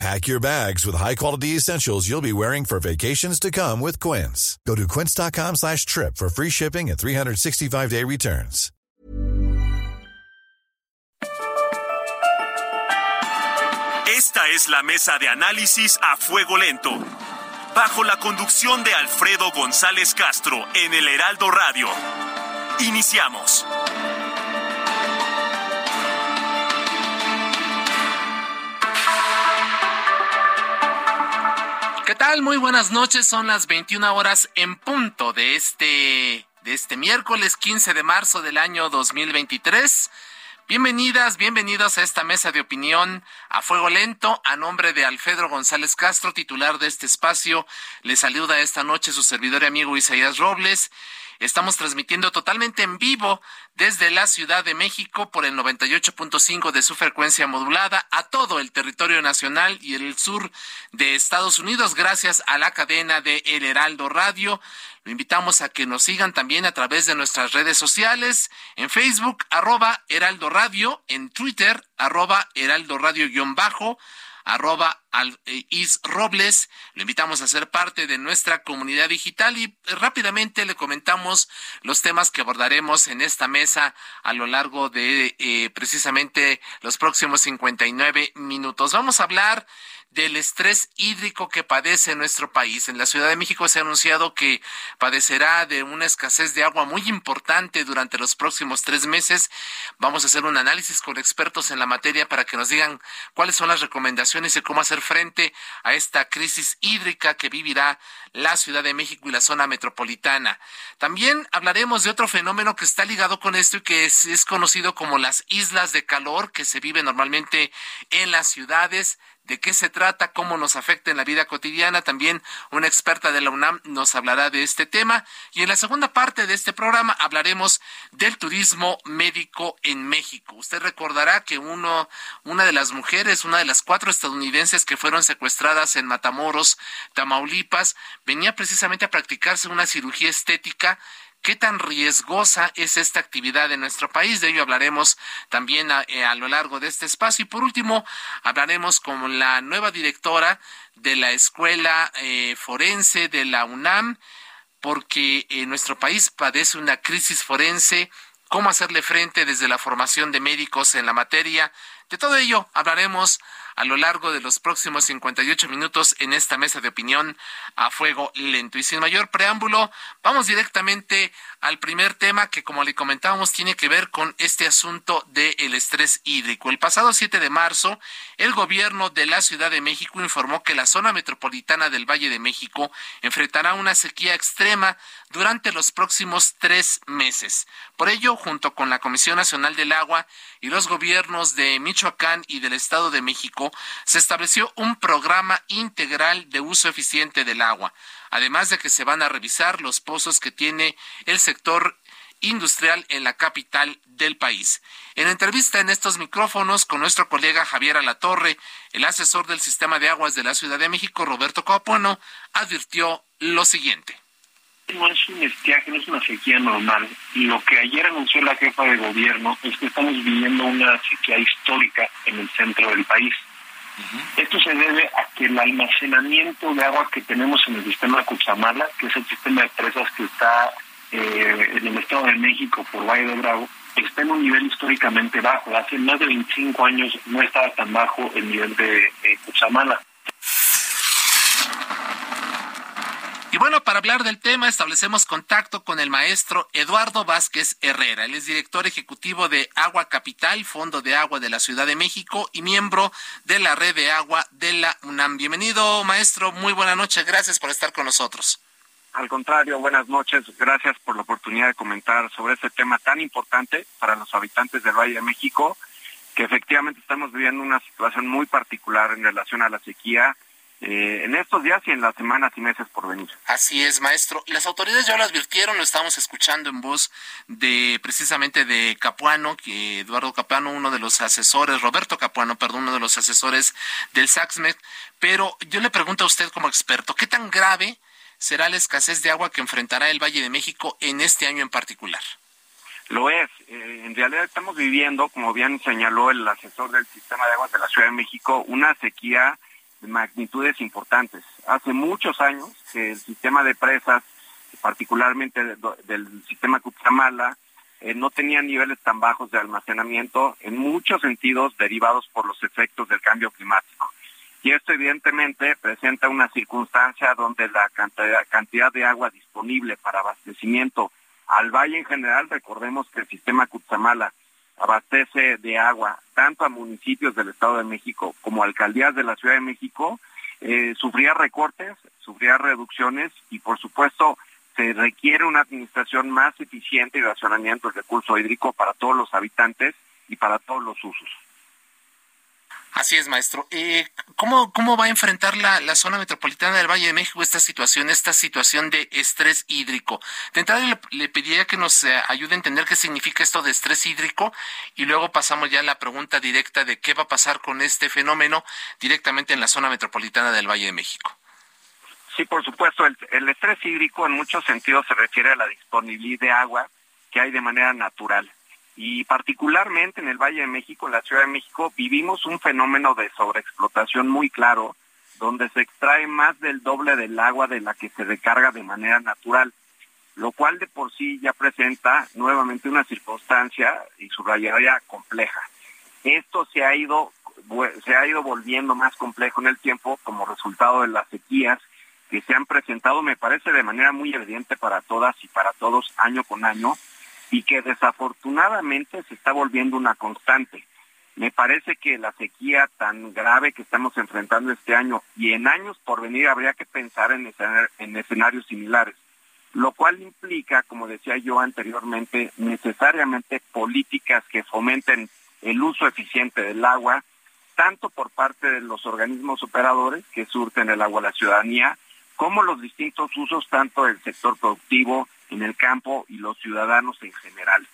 Pack your bags with high-quality essentials you'll be wearing for vacations to come with Quince. Go to quince.com slash trip for free shipping and 365-day returns. Esta es la mesa de análisis a fuego lento. Bajo la conducción de Alfredo González Castro en el Heraldo Radio. Iniciamos. ¿Qué tal? Muy buenas noches. Son las 21 horas en punto de este de este miércoles 15 de marzo del año 2023. Bienvenidas, bienvenidos a esta mesa de opinión a fuego lento. A nombre de Alfredo González Castro, titular de este espacio, le saluda esta noche su servidor y amigo Isaías Robles. Estamos transmitiendo totalmente en vivo desde la Ciudad de México por el 98.5 de su frecuencia modulada a todo el territorio nacional y el sur de Estados Unidos gracias a la cadena de El Heraldo Radio. Lo invitamos a que nos sigan también a través de nuestras redes sociales, en Facebook, arroba Heraldo Radio, en Twitter, arroba Heraldo Radio arroba eh, Is Robles. Lo invitamos a ser parte de nuestra comunidad digital y eh, rápidamente le comentamos los temas que abordaremos en esta mesa a lo largo de eh, precisamente los próximos 59 minutos. Vamos a hablar del estrés hídrico que padece nuestro país. En la Ciudad de México se ha anunciado que padecerá de una escasez de agua muy importante durante los próximos tres meses. Vamos a hacer un análisis con expertos en la materia para que nos digan cuáles son las recomendaciones y cómo hacer frente a esta crisis hídrica que vivirá la Ciudad de México y la zona metropolitana. También hablaremos de otro fenómeno que está ligado con esto y que es, es conocido como las islas de calor que se vive normalmente en las ciudades de qué se trata, cómo nos afecta en la vida cotidiana. También una experta de la UNAM nos hablará de este tema. Y en la segunda parte de este programa hablaremos del turismo médico en México. Usted recordará que uno, una de las mujeres, una de las cuatro estadounidenses que fueron secuestradas en Matamoros, Tamaulipas, venía precisamente a practicarse una cirugía estética ¿Qué tan riesgosa es esta actividad en nuestro país? De ello hablaremos también eh, a, lo largo de este espacio. Y por último, hablaremos con la nueva directora de la Escuela eh, Forense de la UNAM, porque en nuestro país padece una crisis forense. ¿Cómo hacerle frente desde la formación de médicos en la materia? De todo ello hablaremos a lo largo de los próximos 58 minutos en esta mesa de opinión a fuego lento. Y sin mayor preámbulo, vamos directamente al primer tema que, como le comentábamos, tiene que ver con este asunto del estrés hídrico. El pasado 7 de marzo, el gobierno de la Ciudad de México informó que la zona metropolitana del Valle de México enfrentará una sequía extrema durante los próximos tres meses. Por ello, junto con la Comisión Nacional del Agua y los gobiernos de Michoacán y del Estado de México, se estableció un programa integral de uso eficiente del agua, además de que se van a revisar los pozos que tiene el sector industrial en la capital del país. En entrevista en estos micrófonos con nuestro colega Javier Alatorre, el asesor del sistema de aguas de la Ciudad de México, Roberto Coapueno, advirtió lo siguiente. No es un estiaje, no es una sequía normal. Lo que ayer anunció la jefa de gobierno es que estamos viviendo una sequía histórica en el centro del país. Esto se debe a que el almacenamiento de agua que tenemos en el sistema de Cuchamala, que es el sistema de presas que está eh, en el Estado de México por Valle de Bravo, está en un nivel históricamente bajo. Hace más de 25 años no estaba tan bajo el nivel de, de Cuchamala. Y bueno, para hablar del tema establecemos contacto con el maestro Eduardo Vázquez Herrera. Él es director ejecutivo de Agua Capital, Fondo de Agua de la Ciudad de México y miembro de la Red de Agua de la UNAM. Bienvenido, maestro. Muy buena noche. Gracias por estar con nosotros. Al contrario, buenas noches. Gracias por la oportunidad de comentar sobre este tema tan importante para los habitantes del Valle de México, que efectivamente estamos viviendo una situación muy particular en relación a la sequía eh, en estos días y en las semanas y meses por venir. Así es, maestro. Las autoridades ya lo advirtieron, lo estamos escuchando en voz de precisamente de Capuano, que Eduardo Capuano, uno de los asesores, Roberto Capuano, perdón, uno de los asesores del SACSMED. Pero yo le pregunto a usted como experto, ¿qué tan grave será la escasez de agua que enfrentará el Valle de México en este año en particular? Lo es. Eh, en realidad estamos viviendo, como bien señaló el asesor del sistema de aguas de la Ciudad de México, una sequía magnitudes importantes. Hace muchos años que el sistema de presas, particularmente del sistema Cutzamala, eh, no tenía niveles tan bajos de almacenamiento, en muchos sentidos derivados por los efectos del cambio climático. Y esto evidentemente presenta una circunstancia donde la cantidad de agua disponible para abastecimiento al valle en general, recordemos que el sistema Cutzamala abastece de agua tanto a municipios del Estado de México como alcaldías de la Ciudad de México, eh, sufría recortes, sufría reducciones y por supuesto se requiere una administración más eficiente y racionamiento del recurso hídrico para todos los habitantes y para todos los usos. Así es, maestro. Eh, ¿cómo, ¿Cómo va a enfrentar la, la, zona metropolitana del Valle de México esta situación, esta situación de estrés hídrico? De entrada le, pediría que nos eh, ayude a entender qué significa esto de estrés hídrico y luego pasamos ya a la pregunta directa de qué va a pasar con este fenómeno directamente en la zona metropolitana del Valle de México. Sí, por supuesto. El estrés hídrico en muchos sentidos se refiere a la disponibilidad de agua que hay de manera natural y particularmente en el Valle de México, en la Ciudad de México, vivimos un fenómeno de sobreexplotación muy claro, donde se extrae más del doble del agua de la que se recarga de manera natural, lo cual de por sí ya presenta nuevamente una circunstancia y subrayaría compleja. Esto se ha ido se ha ido volviendo más complejo en el tiempo como resultado de las sequías que se han presentado, me parece, de manera muy evidente para todas y para todos año con año, y que desafortunadamente se está volviendo una constante. Me parece que la sequía tan grave que estamos enfrentando este año y en años por venir habría que pensar en, en escenarios similares, lo cual implica, como decía yo anteriormente, necesariamente políticas que fomenten el uso eficiente del agua, tanto por parte de los organismos operadores que surten el agua a la ciudadanía, como los distintos usos tanto del sector productivo, en el campo y los ciudadanos en general.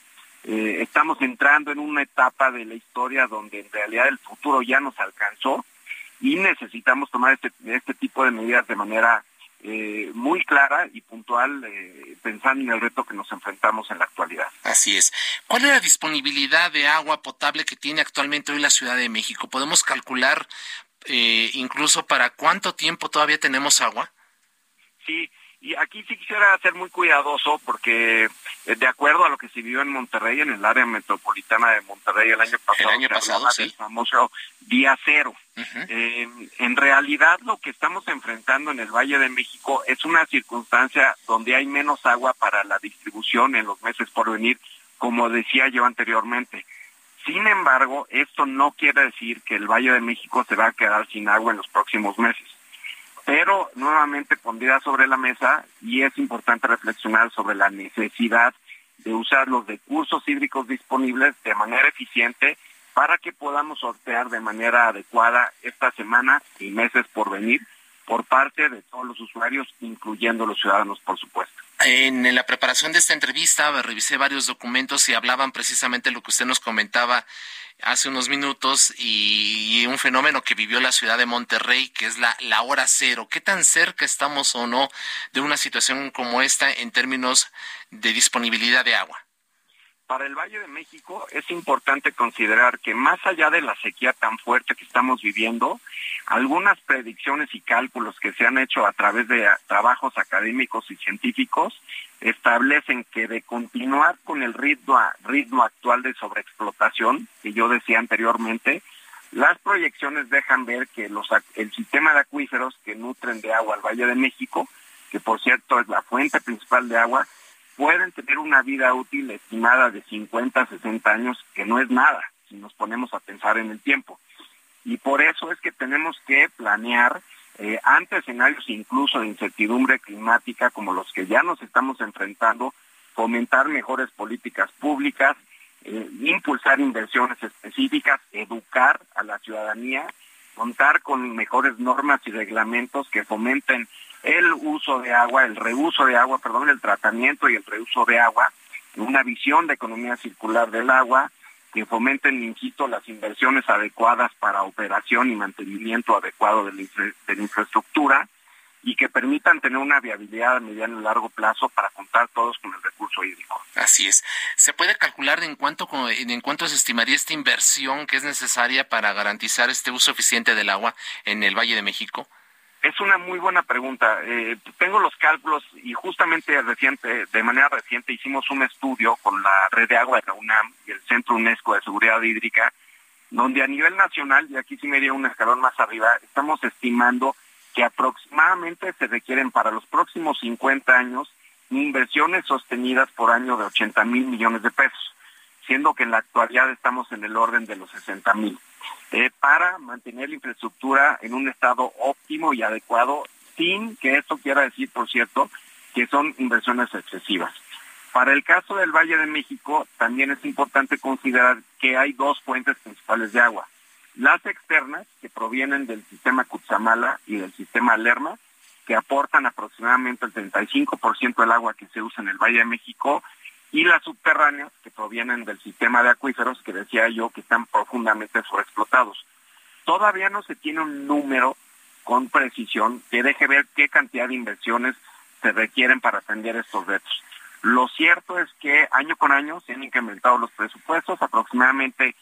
Eh, estamos entrando en una etapa de la historia donde en realidad el futuro ya nos alcanzó y necesitamos tomar este, este tipo de medidas de manera eh, muy clara y puntual, eh, pensando en el reto que nos enfrentamos en la actualidad. Así es. ¿Cuál es la disponibilidad de agua potable que tiene actualmente hoy la Ciudad de México? ¿Podemos calcular incluso para cuánto tiempo todavía tenemos agua? Sí, y aquí sí quisiera ser muy cuidadoso porque eh, de acuerdo a lo que se vivió en Monterrey, en el área metropolitana de Monterrey el año pasado, el año pasado el famoso día cero. Eh, en realidad lo que estamos enfrentando en el Valle de México es una circunstancia donde hay menos agua para la distribución en los meses por venir, como decía yo anteriormente. Sin embargo, esto no quiere decir que el Valle de México se va a quedar sin agua en los próximos meses pero nuevamente pondría sobre la mesa y es importante reflexionar sobre la necesidad de usar los recursos hídricos disponibles de manera eficiente para que podamos sortear de manera adecuada esta semana y meses por venir por parte de todos los usuarios, incluyendo los ciudadanos, por supuesto. En la preparación de esta entrevista revisé varios documentos y hablaban precisamente lo que usted nos comentaba hace unos minutos y un fenómeno que vivió la ciudad de Monterrey, que es la, la hora cero. ¿Qué tan cerca estamos o no de una situación como esta en términos de disponibilidad de agua? Para el Valle de México es importante considerar que más allá de la sequía tan fuerte que estamos viviendo, algunas predicciones y cálculos que se han hecho a través de trabajos académicos y científicos establecen que de continuar con el ritmo, ritmo actual de sobreexplotación que yo decía anteriormente, las proyecciones dejan ver que el sistema de acuíferos que nutren de agua al Valle de México, que por cierto es la fuente principal de agua, pueden tener una vida útil estimada de 50 a 60 años, que no es nada si nos ponemos a pensar en el tiempo. Y por eso es que tenemos que planear eh, ante escenarios incluso de incertidumbre climática como los que ya nos estamos enfrentando, fomentar mejores políticas públicas, eh, impulsar inversiones específicas, educar a la ciudadanía contar con mejores normas y reglamentos que fomenten el uso de agua, el reuso de agua, perdón, el tratamiento y el reuso de agua, una visión de economía circular del agua, que fomenten, insisto, las inversiones adecuadas para operación y mantenimiento adecuado de la, infraestructura y que permitan tener una viabilidad a mediano y largo plazo para contar todos con el recurso hídrico. Así es. ¿Se puede calcular en cuánto, en cuánto se estimaría esta inversión que es necesaria para garantizar este uso eficiente del agua en el Valle de México? Es una muy buena pregunta. Eh, tengo los cálculos y justamente reciente, de manera reciente hicimos un estudio con la red de agua de la UNAM y el Centro UNESCO de Seguridad Hídrica, donde a nivel nacional, y aquí sí me dio un escalón más arriba, estamos estimando que aproximadamente se requieren para los próximos 50 años inversiones sostenidas por año de 80 mil millones de pesos, siendo que en la actualidad estamos en el orden de los 60 mil. Eh, para mantener la infraestructura en un estado óptimo y adecuado, sin que esto quiera decir, por cierto, que son inversiones excesivas. Para el caso del Valle de México, también es importante considerar que hay dos fuentes principales de agua. Las externas, que provienen del sistema Cutzamala y del sistema Lerma, que aportan aproximadamente el 35% del agua que se usa en el Valle de México, y las subterráneas que provienen del sistema de acuíferos que decía yo que están profundamente sobreexplotados. Todavía no se tiene un número con precisión que deje ver qué cantidad de inversiones se requieren para atender estos retos. Lo cierto es que año con año se han incrementado los presupuestos, aproximadamente,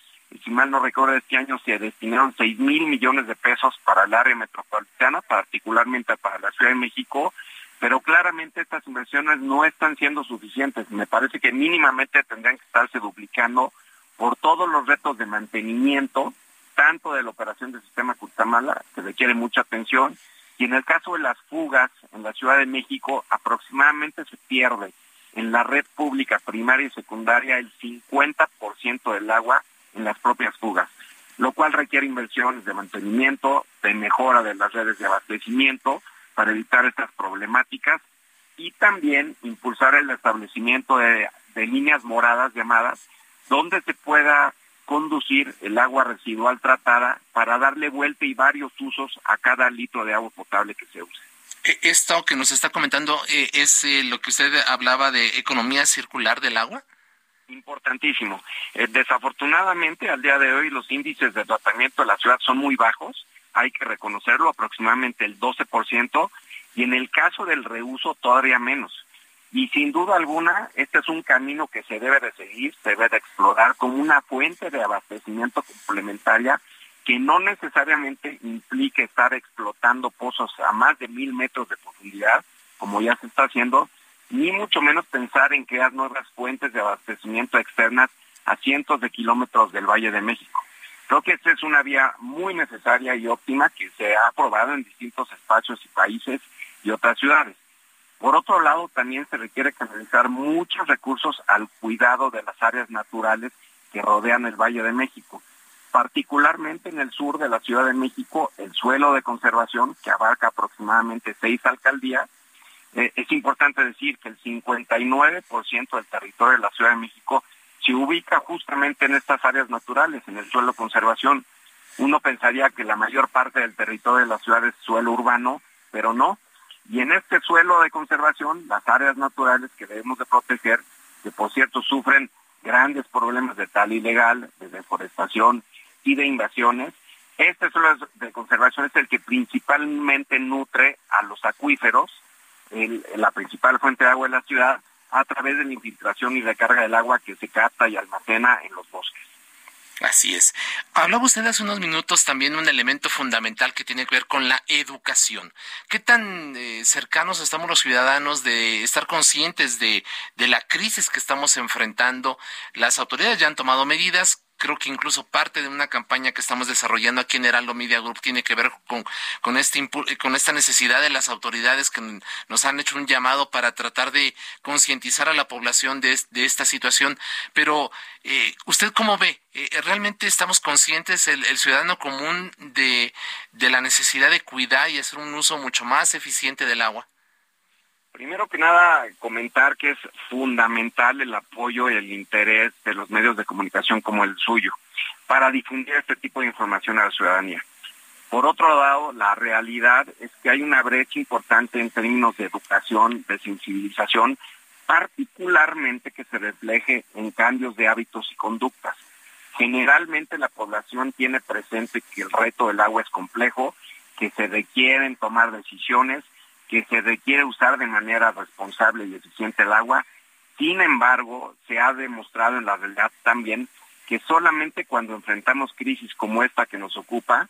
si mal no recuerdo, este año se destinaron 6 mil millones de pesos para el área metropolitana, particularmente para la Ciudad de México, pero claramente estas inversiones no están siendo suficientes. Me parece que mínimamente tendrían que estarse duplicando por todos los retos de mantenimiento, tanto de la operación del sistema Cutamala, que requiere mucha atención, y en el caso de las fugas en la Ciudad de México, aproximadamente se pierde en la red pública primaria y secundaria el 50% del agua en las propias fugas, lo cual requiere inversiones de mantenimiento, de mejora de las redes de abastecimiento, para evitar estas problemáticas y también impulsar el establecimiento de, líneas moradas llamadas donde se pueda conducir el agua residual tratada para darle vuelta y varios usos a cada litro de agua potable que se use. E, esto que nos está comentando eh, es eh, lo que usted hablaba de economía circular del agua. Importantísimo. Eh, desafortunadamente, al día de hoy los índices de tratamiento de la ciudad son muy bajos hay que reconocerlo, aproximadamente el 12%, y en el caso del reuso todavía menos. Y sin duda alguna, este es un camino que se debe de seguir, se debe de explorar como una fuente de abastecimiento complementaria que no necesariamente implique estar explotando pozos a más de mil metros de profundidad, como ya se está haciendo, ni mucho menos pensar en crear nuevas fuentes de abastecimiento externas a cientos de kilómetros del Valle de México. Creo que esta es una vía muy necesaria y óptima que se ha aprobado en distintos espacios y países y otras ciudades. Por otro lado, también se requiere canalizar muchos recursos al cuidado de las áreas naturales que rodean el Valle de México. Particularmente en el sur de la Ciudad de México, el suelo de conservación, que abarca aproximadamente seis alcaldías, eh, es importante decir que el 59% del territorio de la Ciudad de México se ubica justamente en estas áreas naturales, en el suelo conservación. Uno pensaría que la mayor parte del territorio de la ciudad es suelo urbano, pero no. Y en este suelo de conservación, las áreas naturales que debemos de proteger, que por cierto sufren grandes problemas de tal ilegal, de deforestación y de invasiones, este suelo de conservación es el que principalmente nutre a los acuíferos, la principal fuente de agua de la ciudad, a través de la infiltración y recarga del agua que se capta y almacena en los bosques. Así es. Hablaba usted hace unos minutos también de un elemento fundamental que tiene que ver con la educación. ¿Qué tan eh, cercanos estamos los ciudadanos de estar conscientes de, de la crisis que estamos enfrentando? Las autoridades ya han tomado medidas creo que incluso parte de una campaña que estamos desarrollando aquí en Heraldo Media Group tiene que ver con, con, este, con esta necesidad de las autoridades que nos han hecho un llamado para tratar de concientizar a la población de, de esta situación. Pero, eh, ¿usted cómo ve? Eh, ¿Realmente estamos conscientes, el, el ciudadano común, de, de la necesidad de cuidar y hacer un uso mucho más eficiente del agua? Primero que nada, comentar que es fundamental el apoyo y el interés de los medios de comunicación como el suyo para difundir este tipo de información a la ciudadanía. Por otro lado, la realidad es que hay una brecha importante en términos de educación, de sensibilización, particularmente que se refleje en cambios de hábitos y conductas. Generalmente la población tiene presente que el reto del agua es complejo, que se requieren tomar decisiones, que se requiere usar de manera responsable y eficiente el agua. Sin embargo, se ha demostrado en la realidad también que solamente cuando enfrentamos crisis como esta que nos ocupa,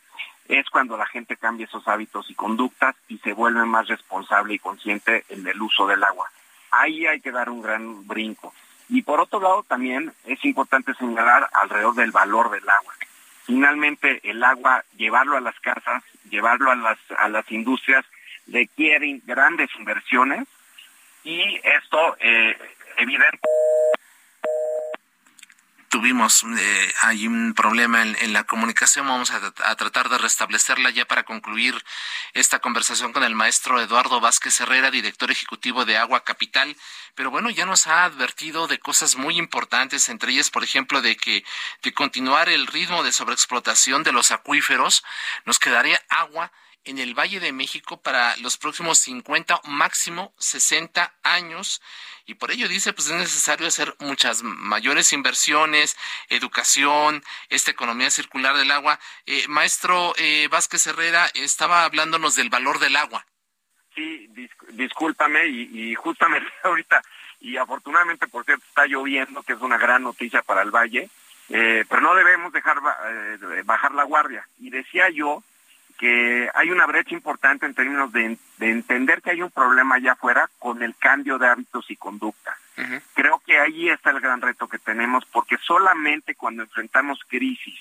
es cuando la gente cambia esos hábitos y conductas y se vuelve más responsable y consciente en el uso del agua. Ahí hay que dar un gran brinco. Y por otro lado también es importante señalar alrededor del valor del agua. Finalmente el agua, llevarlo a las casas, llevarlo a las, a las industrias, requiere grandes inversiones y esto eh, evidente tuvimos eh, hay un problema en, la comunicación. Vamos a, tratar de restablecerla ya para concluir esta conversación con el maestro Eduardo Vázquez Herrera, director ejecutivo de Agua Capital. Pero bueno, ya nos ha advertido de cosas muy importantes, entre ellas, por ejemplo, de que de continuar el ritmo de sobreexplotación de los acuíferos, nos quedaría agua en el Valle de México para los próximos 50, máximo 60 años. Y por ello dice, pues es necesario hacer muchas mayores inversiones, educación, esta economía circular del agua. Eh, maestro eh, Vázquez Herrera estaba hablándonos del valor del agua. Sí, discúlpame y, justamente ahorita, y afortunadamente por cierto está lloviendo, que es una gran noticia para el valle, eh, pero no debemos dejar bajar la guardia. Y decía yo que hay una brecha importante en términos de, entender que hay un problema allá afuera con el cambio de hábitos y conducta. Creo que ahí está el gran reto que tenemos, porque solamente cuando enfrentamos crisis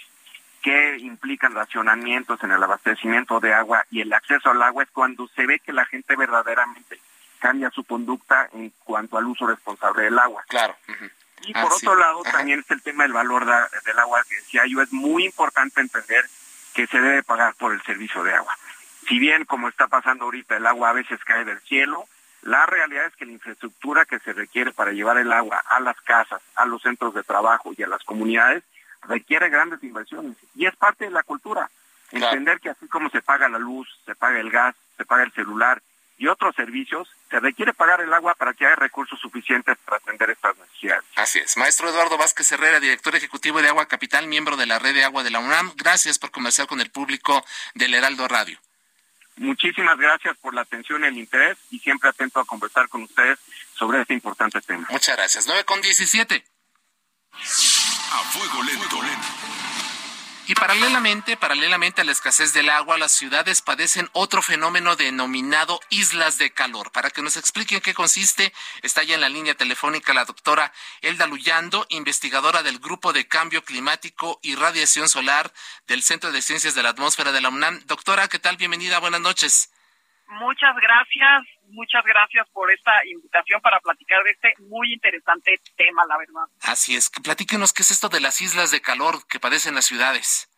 que implican racionamientos en el abastecimiento de agua y el acceso al agua es cuando se ve que la gente verdaderamente cambia su conducta en cuanto al uso responsable del agua. Claro. Y por otro lado, también es el tema del valor del agua que decía yo, es muy importante entender que se debe pagar por el servicio de agua. Si bien, como está pasando ahorita, el agua a veces cae del cielo, la realidad es que la infraestructura que se requiere para llevar el agua a las casas, a los centros de trabajo y a las comunidades requiere grandes inversiones. Y es parte de la cultura. Entender que así como se paga la luz, se paga el gas, se paga el celular y otros servicios, se requiere pagar el agua para que haya recursos suficientes para atender estas necesidades. Así es. Maestro Eduardo Vázquez Herrera, director ejecutivo de Agua Capital, miembro de la red de agua de la UNAM. Gracias por conversar con el público del Heraldo Radio. Muchísimas gracias por la atención y el interés y siempre atento a conversar con ustedes sobre este importante tema. Muchas gracias. 9 con 17. A fuego lento. Y paralelamente, paralelamente a la escasez del agua, las ciudades padecen otro fenómeno denominado islas de calor. Para que nos expliquen qué consiste, está ya en la línea telefónica la doctora Elda Luyando, investigadora del Grupo de Cambio Climático y Radiación Solar del Centro de Ciencias de la Atmósfera de la UNAM. Doctora, ¿qué tal? Bienvenida, buenas noches. Muchas gracias, muchas gracias por esta invitación para platicar de este muy interesante tema, la verdad. Así es, platíquenos qué es esto de las islas de calor que padecen las ciudades.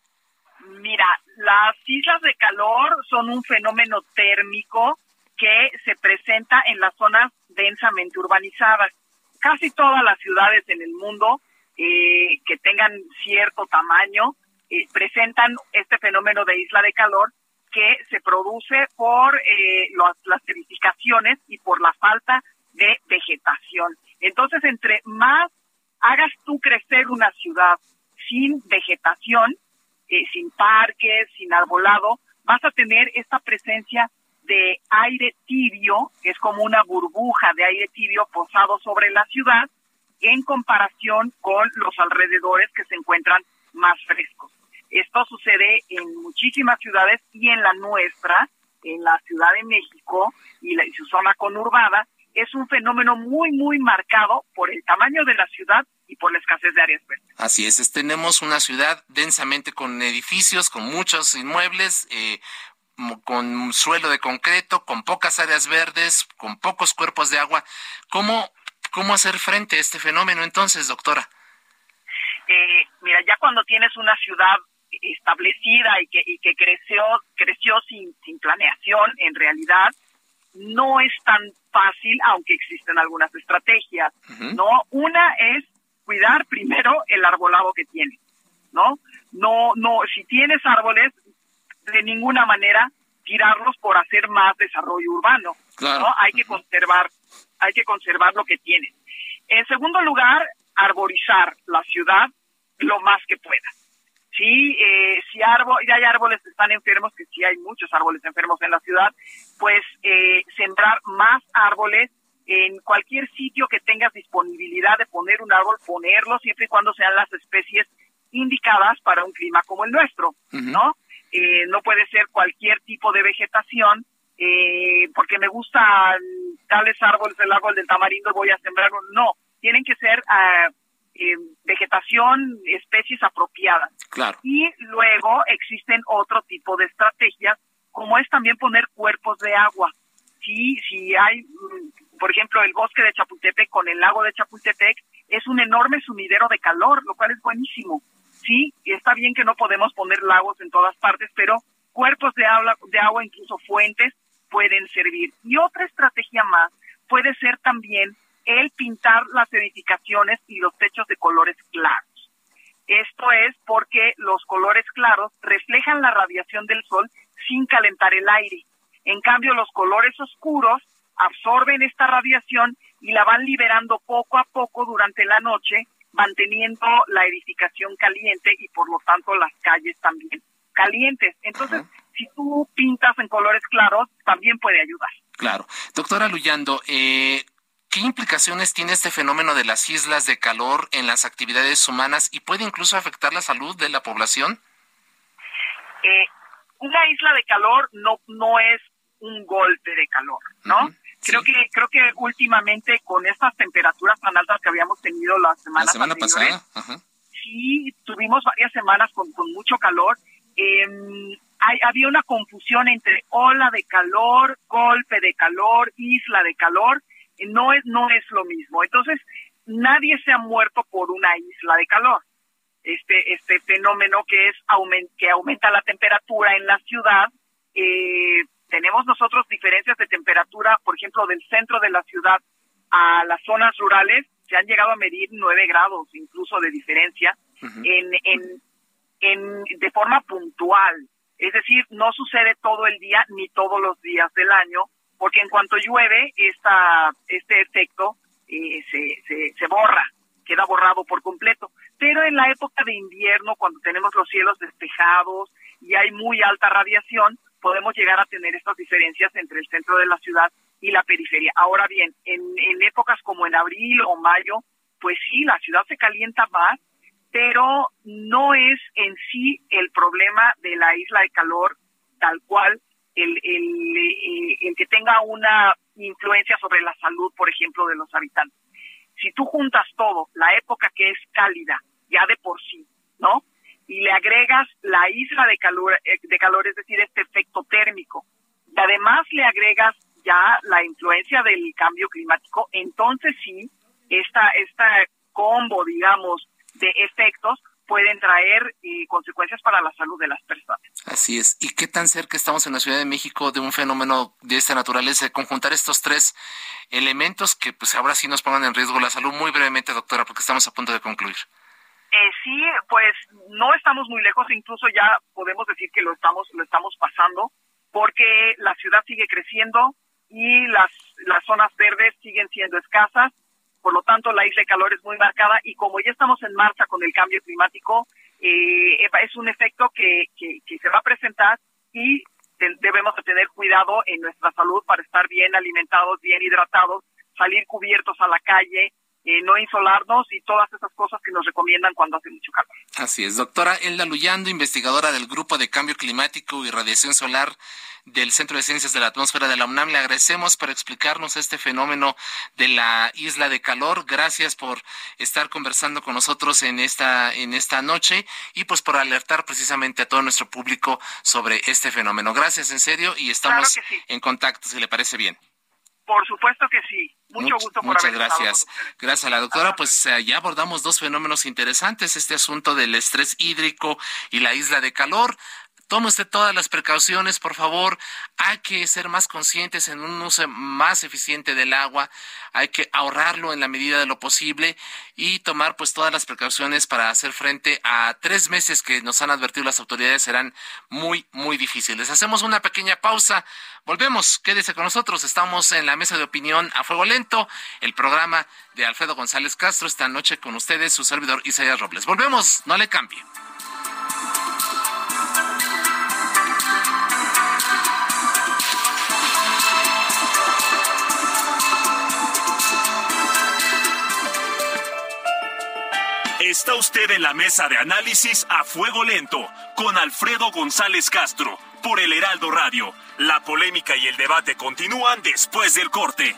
Mira, las islas de calor son un fenómeno térmico que se presenta en las zonas densamente urbanizadas. Casi todas las ciudades en el mundo eh, que tengan cierto tamaño eh, presentan este fenómeno de isla de calor que se produce por eh, las edificaciones y por la falta de vegetación. Entonces, entre más hagas tú crecer una ciudad sin vegetación, eh, sin parques, sin arbolado, vas a tener esta presencia de aire tibio, que es como una burbuja de aire tibio posado sobre la ciudad, en comparación con los alrededores que se encuentran más frescos. Esto sucede en muchísimas ciudades y en la nuestra, en la Ciudad de México y, la, su zona conurbada, es un fenómeno muy, muy marcado por el tamaño de la ciudad y por la escasez de áreas verdes. Así es, tenemos una ciudad densamente con edificios, con muchos inmuebles, eh, con suelo de concreto, con pocas áreas verdes, con pocos cuerpos de agua. ¿Cómo, cómo hacer frente a este fenómeno entonces, doctora? Eh, mira, ya cuando tienes una ciudad establecida y que, y que creció, creció sin, sin planeación, en realidad no es tan fácil, aunque existen algunas estrategias, ¿no? Una es cuidar primero el arbolado que tienes, ¿no? No, no, si tienes árboles, de ninguna manera tirarlos por hacer más desarrollo urbano. ¿no? Hay que conservar, hay que conservar lo que tienen. En segundo lugar, arborizar la ciudad lo más que pueda. Sí, eh, si árbol, ya hay árboles que están enfermos, que sí hay muchos árboles enfermos en la ciudad, pues eh, sembrar más árboles en cualquier sitio que tengas disponibilidad de poner un árbol, ponerlo siempre y cuando sean las especies indicadas para un clima como el nuestro, ¿no? Eh, no puede ser cualquier tipo de vegetación, eh, porque me gustan tales árboles, el árbol del tamarindo, voy a sembrar no, tienen que ser uh, eh, vegetación, especies apropiadas. Claro. Y luego existen otro tipo de estrategias, como es también poner cuerpos de agua. Si, si hay, mm, por ejemplo, el bosque de Chapultepec con el lago de Chapultepec, es un enorme sumidero de calor, lo cual es buenísimo sí, está bien que no podemos poner lagos en todas partes, pero cuerpos de agua, de agua, incluso fuentes, pueden servir. Y otra estrategia más puede ser también el pintar las edificaciones y los techos de colores claros. Esto es porque los colores claros reflejan la radiación del sol sin calentar el aire. En cambio, los colores oscuros absorben esta radiación y la van liberando poco a poco durante la noche manteniendo la edificación caliente y por lo tanto las calles también calientes. Entonces, si tú pintas en colores claros, también puede ayudar. Claro. Doctora Luyando, eh, ¿qué implicaciones tiene este fenómeno de las islas de calor en las actividades humanas y puede incluso afectar la salud de la población? Eh, una isla de calor no, no es un golpe de calor, ¿no? Creo que creo que últimamente con estas temperaturas tan altas que habíamos tenido la semana, la semana pasada, sí tuvimos varias semanas con, con mucho calor. Eh, hay, había una confusión entre ola de calor, golpe de calor, isla de calor. No es no es lo mismo. Entonces nadie se ha muerto por una isla de calor. Este este fenómeno que es que aumenta la temperatura en la ciudad. Eh, tenemos nosotros diferencias de temperatura, por ejemplo, del centro de la ciudad a las zonas rurales, se han llegado a medir nueve grados incluso de diferencia en, en, en, de forma puntual. Es decir, no sucede todo el día ni todos los días del año, porque en cuanto llueve, esta, este efecto eh, se, se, se borra, queda borrado por completo. Pero en la época de invierno, cuando tenemos los cielos despejados y hay muy alta radiación, podemos llegar a tener estas diferencias entre el centro de la ciudad y la periferia. Ahora bien, en, épocas como en abril o mayo, pues sí, la ciudad se calienta más, pero no es en sí el problema de la isla de calor tal cual eh, el, que tenga una influencia sobre la salud, por ejemplo, de los habitantes. Si tú juntas todo, la época que es cálida, ya de por sí, ¿no? y le agregas la isla de calor, eh, de calor, es decir, este efecto térmico, y además le agregas ya la influencia del cambio climático, entonces sí, esta, esta combo, digamos, de efectos pueden traer eh, consecuencias para la salud de las personas. Así es. ¿Y qué tan cerca estamos en la Ciudad de México de un fenómeno de esta naturaleza? De conjuntar estos tres elementos que pues ahora sí nos pongan en riesgo la salud. Muy brevemente, doctora, porque estamos a punto de concluir. Eh, sí, pues no estamos muy lejos, incluso ya podemos decir que lo estamos, lo estamos pasando, porque la ciudad sigue creciendo y las, las zonas verdes siguen siendo escasas, por lo tanto la isla de calor es muy marcada y como ya estamos en marcha con el cambio climático, eh, es un efecto que, que, se va a presentar y debemos de tener cuidado en nuestra salud para estar bien alimentados, bien hidratados, salir cubiertos a la calle, eh, no insolarnos y todas esas cosas que nos recomiendan cuando hace mucho calor. Así es, doctora Elda Luyando, investigadora del Grupo de Cambio Climático y Radiación Solar del Centro de Ciencias de la Atmósfera de la UNAM. Le agradecemos por explicarnos este fenómeno de la isla de calor. Gracias por estar conversando con nosotros en esta, en esta noche y pues por alertar precisamente a todo nuestro público sobre este fenómeno. Gracias en serio y estamos en contacto, si le parece bien. Por supuesto que sí. Mucho gusto por Muchas gracias. Gracias a la doctora. Pues eh, ya abordamos dos fenómenos interesantes, este asunto del estrés hídrico y la isla de calor tome usted todas las precauciones, por favor. Hay que ser más conscientes en un uso más eficiente del agua. Hay que ahorrarlo en la medida de lo posible y tomar pues todas las precauciones para hacer frente a tres meses que nos han advertido las autoridades serán muy, muy difíciles. Hacemos una pequeña pausa. Volvemos. Quédese con nosotros. Estamos en la mesa de opinión a fuego lento, el programa de Alfredo González Castro. Esta noche con ustedes, su servidor Isaías Robles. Volvemos. No le cambie. Está usted en la mesa de análisis a fuego lento con Alfredo González Castro por el Heraldo Radio. La polémica y el debate continúan después del corte.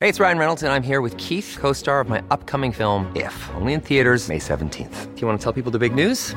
Hey, it's Ryan Reynolds and I'm here with Keith, co-star of my upcoming film If, only in theaters May 17th. Do you want to tell people the big news?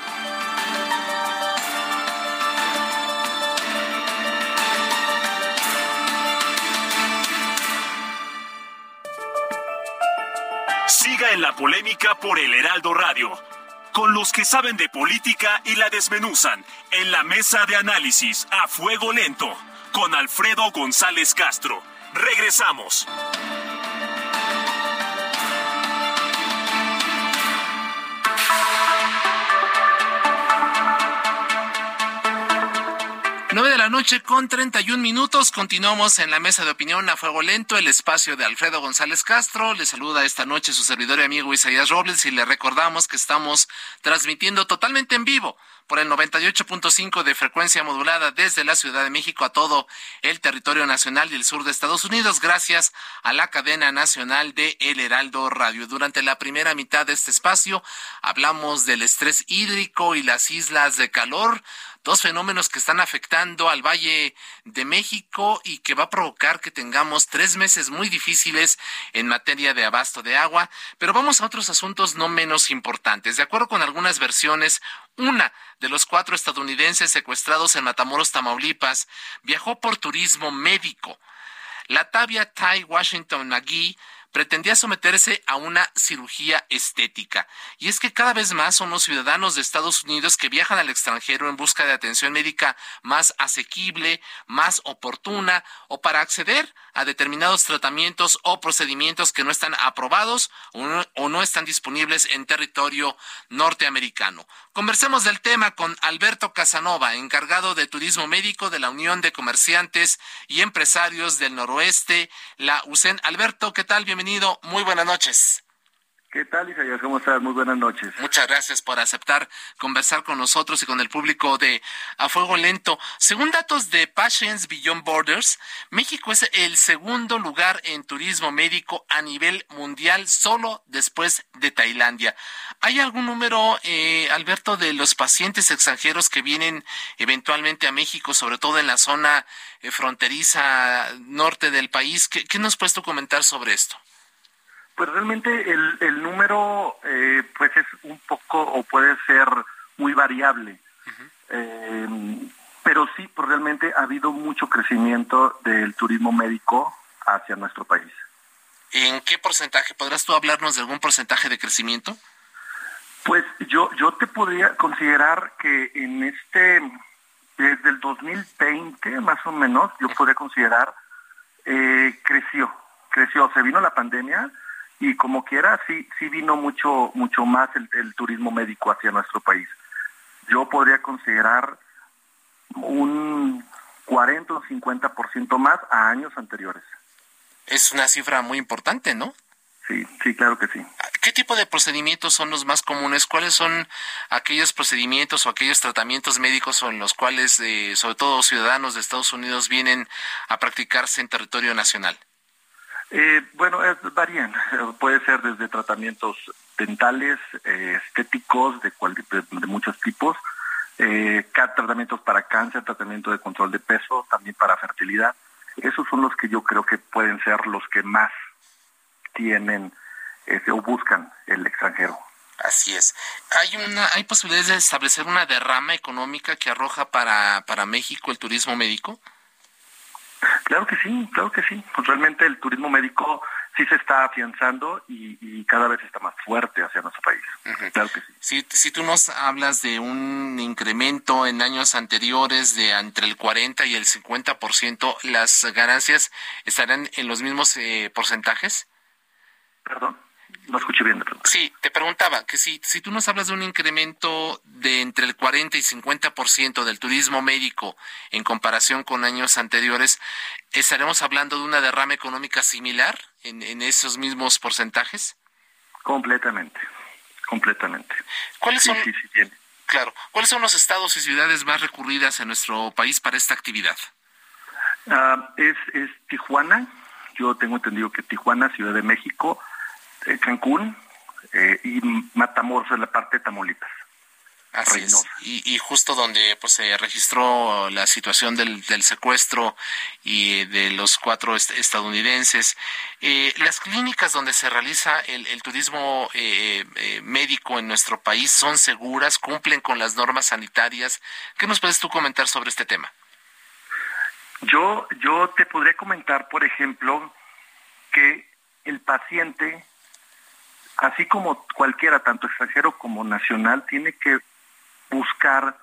Siga en la polémica por el Heraldo Radio, con los que saben de política y la desmenuzan en la mesa de análisis a fuego lento, con Alfredo González Castro. Regresamos. La noche con 31 minutos. Continuamos en la mesa de opinión a fuego lento, el espacio de Alfredo González Castro. Le saluda esta noche su servidor y amigo Isaías Robles y le recordamos que estamos transmitiendo totalmente en vivo por el 98.5 de frecuencia modulada desde la Ciudad de México a todo el territorio nacional y el sur de Estados Unidos, gracias a la cadena nacional de El Heraldo Radio. Durante la primera mitad de este espacio hablamos del estrés hídrico y las islas de calor dos fenómenos que están afectando al Valle de México y que va a provocar que tengamos tres meses muy difíciles en materia de abasto de agua. Pero vamos a otros asuntos no menos importantes. De acuerdo con algunas versiones, una de los cuatro estadounidenses secuestrados en Matamoros, Tamaulipas, viajó por turismo médico. La Tabia Tai Washington McGee pretendía someterse a una cirugía estética. Y es que cada vez más son los ciudadanos de Estados Unidos que viajan al extranjero en busca de atención médica más asequible, más oportuna o para acceder a determinados tratamientos o procedimientos que no están aprobados o no, están disponibles en territorio norteamericano. Conversemos del tema con Alberto Casanova, encargado de turismo médico de la Unión de Comerciantes y Empresarios del Noroeste, la UCEN. Alberto, ¿qué tal? Muy buenas noches. ¿Qué tal, Isaías? ¿Cómo estás? Muy buenas noches. Muchas gracias por aceptar conversar con nosotros y con el público de A Fuego Lento. Según datos de Patients Beyond Borders, México es el segundo lugar en turismo médico a nivel mundial, solo después de Tailandia. ¿Hay algún número, eh, Alberto, de los pacientes extranjeros que vienen eventualmente a México, sobre todo en la zona eh, fronteriza norte del país? ¿Qué, ¿Qué nos puedes comentar sobre esto? Pues realmente el, el número eh, pues es un poco o puede ser muy variable. Eh, pero sí, pues realmente ha habido mucho crecimiento del turismo médico hacia nuestro país. ¿En qué porcentaje? ¿Podrás tú hablarnos de algún porcentaje de crecimiento? Pues yo, yo te podría considerar que en este, desde el 2020 más o menos, yo podría considerar, eh, creció, creció, se vino la pandemia, y como quiera sí sí vino mucho mucho más el, turismo médico hacia nuestro país. Yo podría considerar un 40 o 50% más a años anteriores. Es una cifra muy importante, ¿no? Sí, sí, claro que sí. ¿Qué tipo de procedimientos son los más comunes? ¿Cuáles son aquellos procedimientos o aquellos tratamientos médicos en los cuales, eh, sobre todo ciudadanos de Estados Unidos, vienen a practicarse en territorio nacional? Eh, bueno, varían. Puede ser desde tratamientos dentales, eh, estéticos, de, de, muchos tipos, eh, tratamientos para cáncer, tratamiento de control de peso, también para fertilidad. Esos son los que yo creo que pueden ser los que más tienen este, o buscan el extranjero. Así es. Hay una, hay posibilidades de establecer una derrama económica que arroja para, para México el turismo médico. Claro que sí, claro que sí. Pues realmente el turismo médico sí se está afianzando y, cada vez está más fuerte hacia nuestro país. Claro que sí. Si, si tú nos hablas de un incremento en años anteriores de entre el 40 y el 50%, ¿las ganancias estarán en los mismos eh, porcentajes? Perdón. No escuché bien Sí, te preguntaba que si, si tú nos hablas de un incremento de entre el 40 y 50% del turismo médico en comparación con años anteriores, ¿estaremos hablando de una derrama económica similar en, en esos mismos porcentajes? Completamente, completamente. ¿Cuáles son, Claro, ¿cuáles son los estados y ciudades más recurridas en nuestro país para esta actividad? Ah, es, es Tijuana, yo tengo entendido que Tijuana, Ciudad de México, Cancún eh, y Matamoros en la parte de Tamaulipas. Así es. Y, justo donde pues se registró la situación del, secuestro y de los cuatro estadounidenses. Eh, las clínicas donde se realiza el, turismo médico en nuestro país son seguras, cumplen con las normas sanitarias. ¿Qué nos puedes tú comentar sobre este tema? Yo, yo te podría comentar, por ejemplo, que el paciente así como cualquiera, tanto extranjero como nacional, tiene que buscar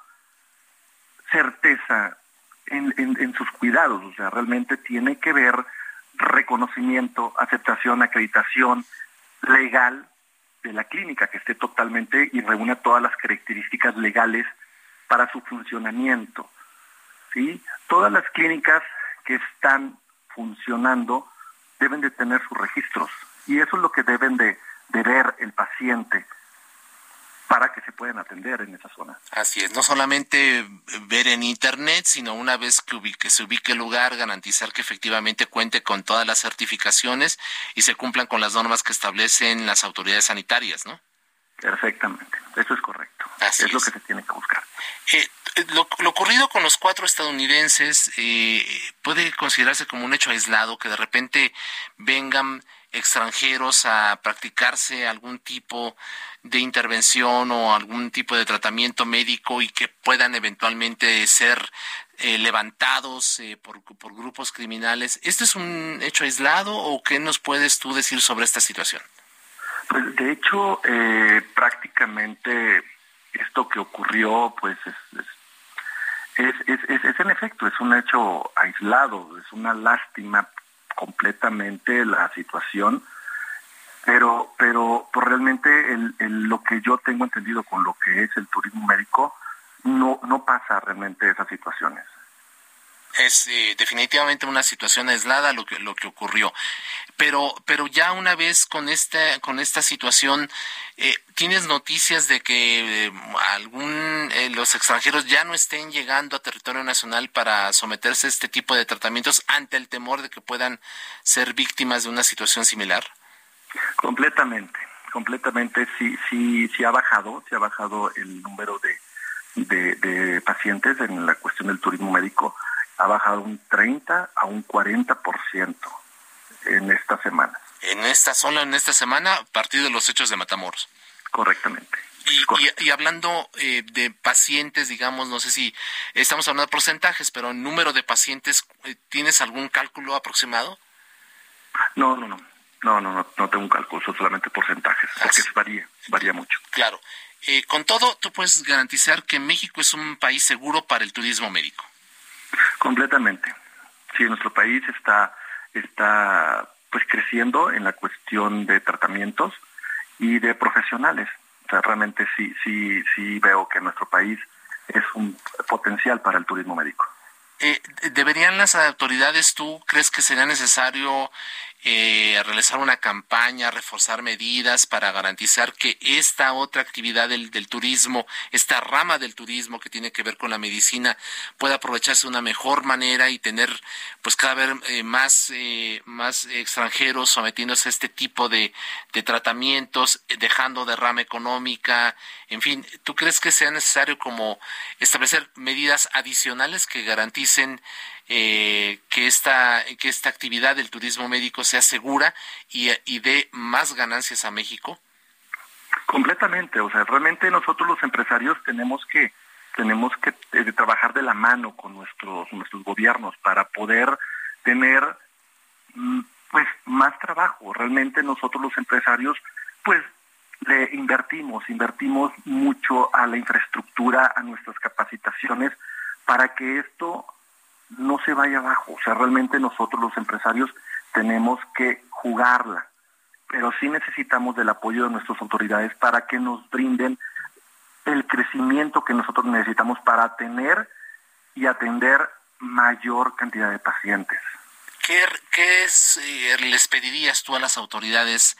certeza en, sus cuidados, o sea, realmente tiene que ver reconocimiento, aceptación, acreditación legal de la clínica, que esté totalmente y reúna todas las características legales para su funcionamiento. ¿sí? Todas las clínicas que están funcionando deben de tener sus registros y eso es lo que deben de, de ver el paciente para que se puedan atender en esa zona. Así es, no solamente ver en internet, sino una vez que, ubique, se ubique el lugar, garantizar que efectivamente cuente con todas las certificaciones y se cumplan con las normas que establecen las autoridades sanitarias, ¿no? Perfectamente, eso es correcto. Así es, lo que se tiene que buscar. Eh, lo, ocurrido con los cuatro estadounidenses eh, puede considerarse como un hecho aislado, que de repente vengan extranjeros a practicarse algún tipo de intervención o algún tipo de tratamiento médico y que puedan eventualmente ser eh, levantados eh, por, grupos criminales. ¿Este es un hecho aislado o qué nos puedes tú decir sobre esta situación? Pues de hecho, eh, prácticamente esto que ocurrió, pues es, es, es, es, en efecto, es un hecho aislado, es una lástima completamente la situación, pero, pero pues realmente lo que yo tengo entendido con lo que es el turismo médico, no, no pasa realmente esas situaciones es eh, definitivamente una situación aislada lo que lo que ocurrió. Pero pero ya una vez con esta con esta situación eh, tienes noticias de que eh, algún los extranjeros ya no estén llegando a territorio nacional para someterse a este tipo de tratamientos ante el temor de que puedan ser víctimas de una situación similar completamente completamente. Sí sí sí ha bajado sí ha bajado el número de de pacientes en la cuestión del turismo médico ha bajado un 30 a un 40% en esta semana. En esta, solo en esta semana, a partir de los hechos de Matamoros. Correctamente. Y, hablando eh, de pacientes, digamos, no sé si estamos hablando de porcentajes, pero el número de pacientes, eh, ¿tienes algún cálculo aproximado? No, no, no. No, no, no, tengo un cálculo, solamente porcentajes, porque varía, varía mucho. Claro. Eh, con todo, tú puedes garantizar que México es un país seguro para el turismo médico. Completamente. Sí, nuestro país está, está pues creciendo en la cuestión de tratamientos y de profesionales. O sea, realmente sí, sí, sí veo que nuestro país es un potencial para el turismo médico. Eh, ¿Deberían las autoridades, tú crees que sería necesario eh, realizar una campaña, reforzar medidas para garantizar que esta otra actividad del, turismo, esta rama del turismo que tiene que ver con la medicina, pueda aprovecharse de una mejor manera y tener pues cada vez eh, más, eh, más extranjeros sometiéndose a este tipo de, de tratamientos, dejando derrama económica, en fin, ¿tú crees que sea necesario como establecer medidas adicionales que garanticen eh, que, esta, que esta actividad del turismo médico sea segura y, y dé más ganancias a México? Completamente, o sea, realmente nosotros los empresarios tenemos que tenemos que eh, trabajar de la mano con nuestros nuestros gobiernos para poder tener mm, pues más trabajo. Realmente nosotros los empresarios pues le invertimos, invertimos mucho a la infraestructura, a nuestras capacitaciones para que esto no se vaya abajo. O sea, realmente nosotros los empresarios tenemos que jugarla, pero sí necesitamos del apoyo de nuestras autoridades para que nos brinden el crecimiento que nosotros necesitamos para tener y atender mayor cantidad de pacientes. ¿Qué, eh, les pedirías tú a las autoridades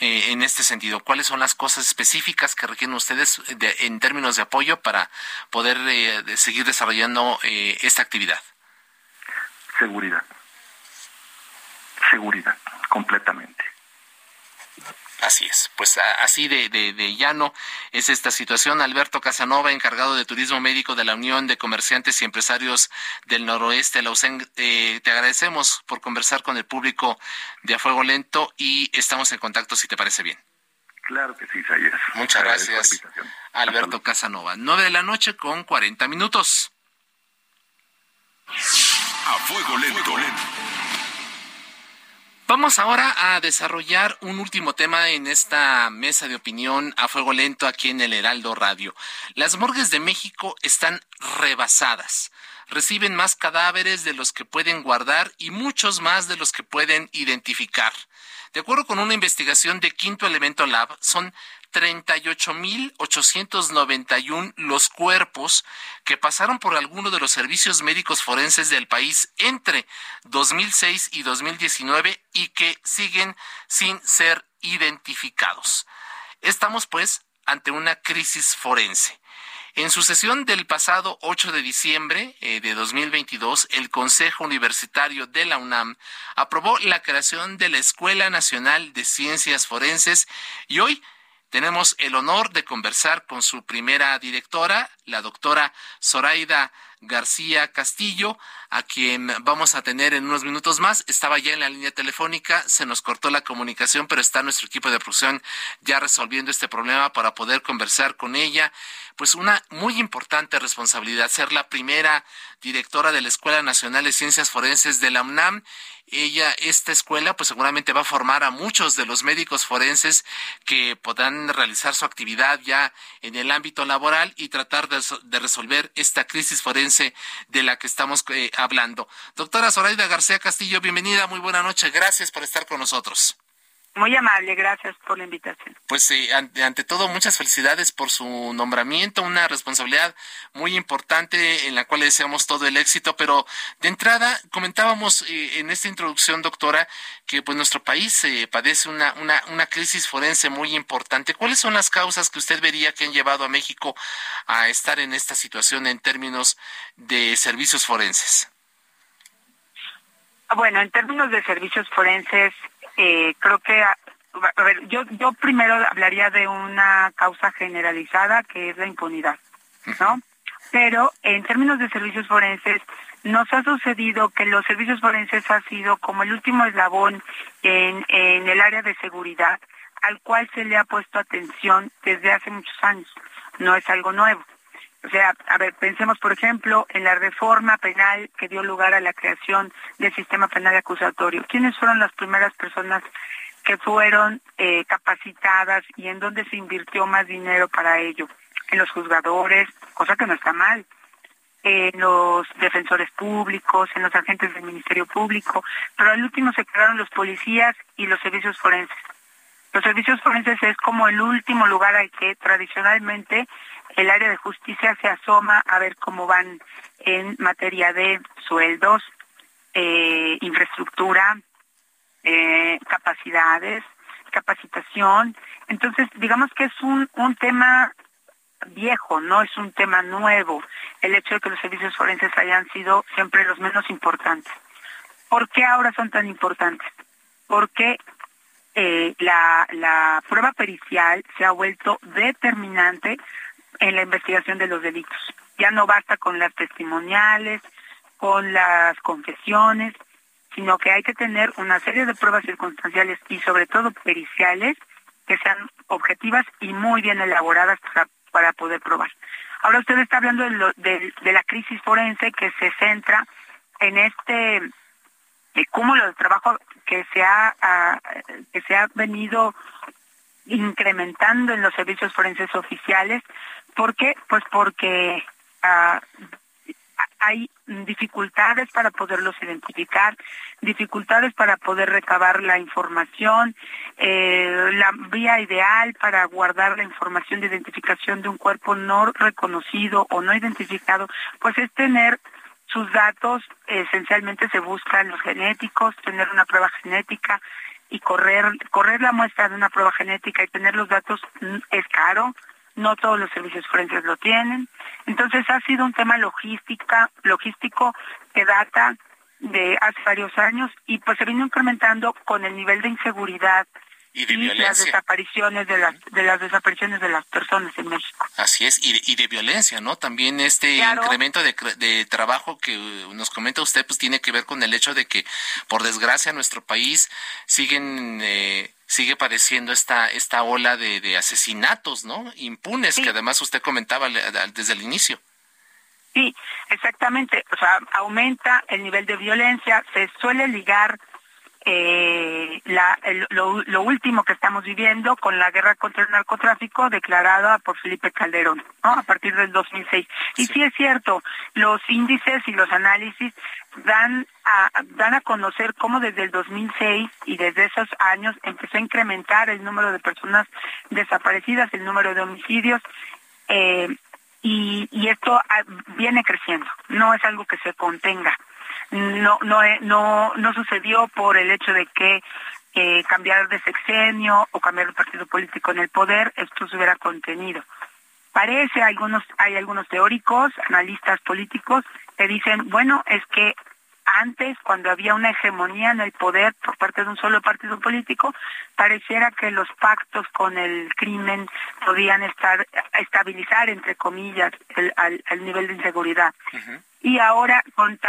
eh, en este sentido? ¿Cuáles son las cosas específicas que requieren ustedes en términos de apoyo para poder eh, seguir desarrollando esta actividad? Seguridad. Seguridad, completamente. Así es, pues así de, de, llano es esta situación. Alberto Casanova, encargado de turismo médico de la Unión de Comerciantes y Empresarios del Noroeste, la eh, te agradecemos por conversar con el público de A Fuego Lento y estamos en contacto si te parece bien. Claro que sí, Sayes. Muchas gracias, Alberto Casanova. Nueve de la noche con cuarenta minutos. A Fuego Lento. Vamos ahora a desarrollar un último tema en esta mesa de opinión a fuego lento aquí en el Heraldo Radio. Las morgues de México están rebasadas. Reciben más cadáveres de los que pueden guardar y muchos más de los que pueden identificar. De acuerdo con una investigación de Quinto Elemento Lab, son 38.891 los cuerpos que pasaron por alguno de los servicios médicos forenses del país entre 2006 y 2019 y que siguen sin ser identificados. Estamos pues ante una crisis forense. En su sesión del pasado 8 de diciembre eh, de 2022, el Consejo Universitario de la UNAM aprobó la creación de la Escuela Nacional de Ciencias Forenses y hoy tenemos el honor de conversar con su primera directora, la doctora Zoraida García Castillo, a quien vamos a tener en unos minutos más. Estaba ya en la línea telefónica, se nos cortó la comunicación, pero está nuestro equipo de producción ya resolviendo este problema para poder conversar con ella. Pues una muy importante responsabilidad, ser la primera directora de la Escuela Nacional de Ciencias Forenses de la UNAM ella, esta escuela, pues seguramente va a formar a muchos de los médicos forenses que podrán realizar su actividad ya en el ámbito laboral y tratar de, resolver esta crisis forense de la que estamos eh, hablando. Doctora Zoraida García Castillo, bienvenida, muy buena noche, gracias por estar con nosotros. Muy amable, gracias por la invitación. Pues eh, ante, todo, muchas felicidades por su nombramiento, una responsabilidad muy importante en la cual le deseamos todo el éxito, pero de entrada comentábamos eh, en esta introducción, doctora, que pues nuestro país eh, padece una, una, una crisis forense muy importante. ¿Cuáles son las causas que usted vería que han llevado a México a estar en esta situación en términos de servicios forenses? Bueno, en términos de servicios forenses, eh, creo que, a, ver, yo, yo primero hablaría de una causa generalizada que es la impunidad, ¿no? Pero en términos de servicios forenses, nos ha sucedido que los servicios forenses ha sido como el último eslabón en, en el área de seguridad al cual se le ha puesto atención desde hace muchos años. No es algo nuevo. O sea, a ver, pensemos, por ejemplo, en la reforma penal que dio lugar a la creación del sistema penal acusatorio. ¿Quiénes fueron las primeras personas que fueron eh, capacitadas y en dónde se invirtió más dinero para ello? En los juzgadores, cosa que no está mal en los defensores públicos, en los agentes del Ministerio Público, pero al último se quedaron los policías y los servicios forenses. Los servicios forenses es como el último lugar al que tradicionalmente el área de justicia se asoma a ver cómo van en materia de sueldos, eh, infraestructura, eh, capacidades, capacitación. Entonces, digamos que es un, un tema viejo, no es un tema nuevo, el hecho de que los servicios forenses hayan sido siempre los menos importantes. ¿Por qué ahora son tan importantes? Porque eh, la, la prueba pericial se ha vuelto determinante en la investigación de los delitos. Ya no basta con las testimoniales, con las confesiones, sino que hay que tener una serie de pruebas circunstanciales y sobre todo periciales que sean objetivas y muy bien elaboradas para, para poder probar. Ahora usted está hablando de, de, la crisis forense que se centra en este cúmulo de trabajo que se ha que se ha venido incrementando en los servicios forenses oficiales. ¿Por qué? Pues porque uh, hay dificultades para poderlos identificar, dificultades para poder recabar la información, eh, la vía ideal para guardar la información de identificación de un cuerpo no reconocido o no identificado, pues es tener sus datos, esencialmente se buscan los genéticos, tener una prueba genética y correr, correr la muestra de una prueba genética y tener los datos mm, es caro, no todos los servicios forenses lo tienen. Entonces ha sido un tema logística, logístico que data de hace varios años y pues se vino incrementando con el nivel de inseguridad y, de las desapariciones de las de las desapariciones de las personas en México. Así es, y de, y de violencia, ¿no? También este incremento de, de, trabajo que nos comenta usted, pues tiene que ver con el hecho de que, por desgracia, nuestro país siguen eh, sigue padeciendo esta esta ola de, de asesinatos, ¿no? Impunes, que además usted comentaba desde el inicio. Sí, exactamente. O sea, aumenta el nivel de violencia, se suele ligar eh, la, lo, último que estamos viviendo con la guerra contra el narcotráfico declarada por Felipe Calderón ¿no? a partir del 2006. Y sí es cierto, los índices y los análisis dan a, dan a conocer cómo desde el 2006 y desde esos años empezó a incrementar el número de personas desaparecidas, el número de homicidios. Eh, y, y esto ah, viene creciendo, no es algo que se contenga no no no no sucedió por el hecho de que eh, cambiar de sexenio o cambiar de partido político en el poder esto se hubiera contenido parece algunos hay algunos teóricos analistas políticos que dicen bueno es que antes, cuando había una hegemonía en el poder por parte de un solo partido político, pareciera que los pactos con el crimen podían estar estabilizar, entre comillas, el, al, nivel de inseguridad. Y ahora, con,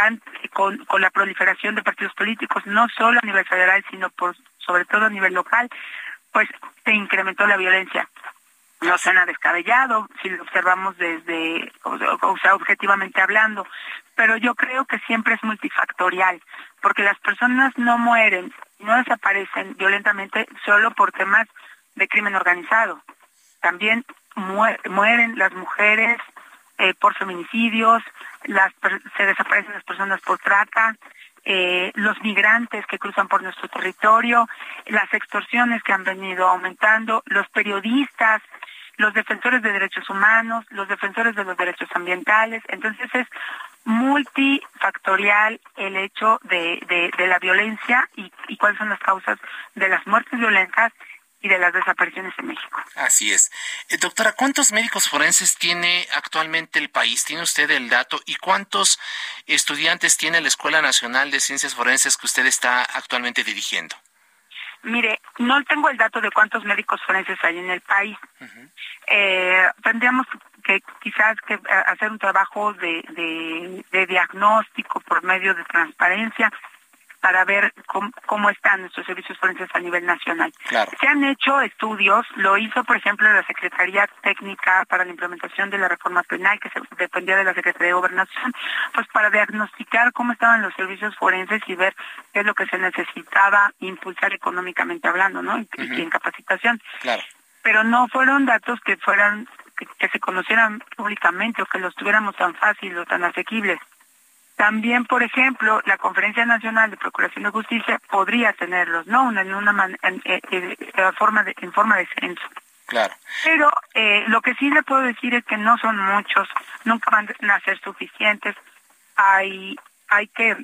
la proliferación de partidos políticos, no solo a nivel federal, sino por, sobre todo a nivel local, pues se incrementó la violencia no suena descabellado si lo observamos desde, o, sea, objetivamente hablando, pero yo creo que siempre es multifactorial, porque las personas no mueren, no desaparecen violentamente solo por temas de crimen organizado. También mueren las mujeres eh, por feminicidios, las, se desaparecen las personas por trata, eh, los migrantes que cruzan por nuestro territorio, las extorsiones que han venido aumentando, los periodistas los defensores de derechos humanos, los defensores de los derechos ambientales. Entonces es multifactorial el hecho de, la violencia y cuáles son las causas de las muertes violentas y de las desapariciones en México. Así es. Eh, doctora, ¿cuántos médicos forenses tiene actualmente el país? ¿Tiene usted el dato? ¿Y cuántos estudiantes tiene la Escuela Nacional de Ciencias Forenses que usted está actualmente dirigiendo? Mire, no tengo el dato de cuántos médicos forenses hay en el país. eh, tendríamos que quizás que eh, hacer un trabajo de, de, de diagnóstico por medio de transparencia para ver cómo, están nuestros servicios forenses a nivel nacional. Se han hecho estudios, lo hizo por ejemplo la Secretaría Técnica para la Implementación de la Reforma Penal, que se, dependía de la Secretaría de Gobernación, pues para diagnosticar cómo estaban los servicios forenses y ver qué es lo que se necesitaba impulsar económicamente hablando, ¿no? Y, en capacitación. Pero no fueron datos que fueran que, que se conocieran públicamente o que los tuviéramos tan fácil o tan asequibles. También, por ejemplo, la Conferencia Nacional de Procuración de Justicia podría tenerlos, ¿no? En una en, eh, eh, forma de, en forma de censo. Claro. Pero eh, lo que sí le puedo decir es que no son muchos, nunca van a ser suficientes. Hay, hay que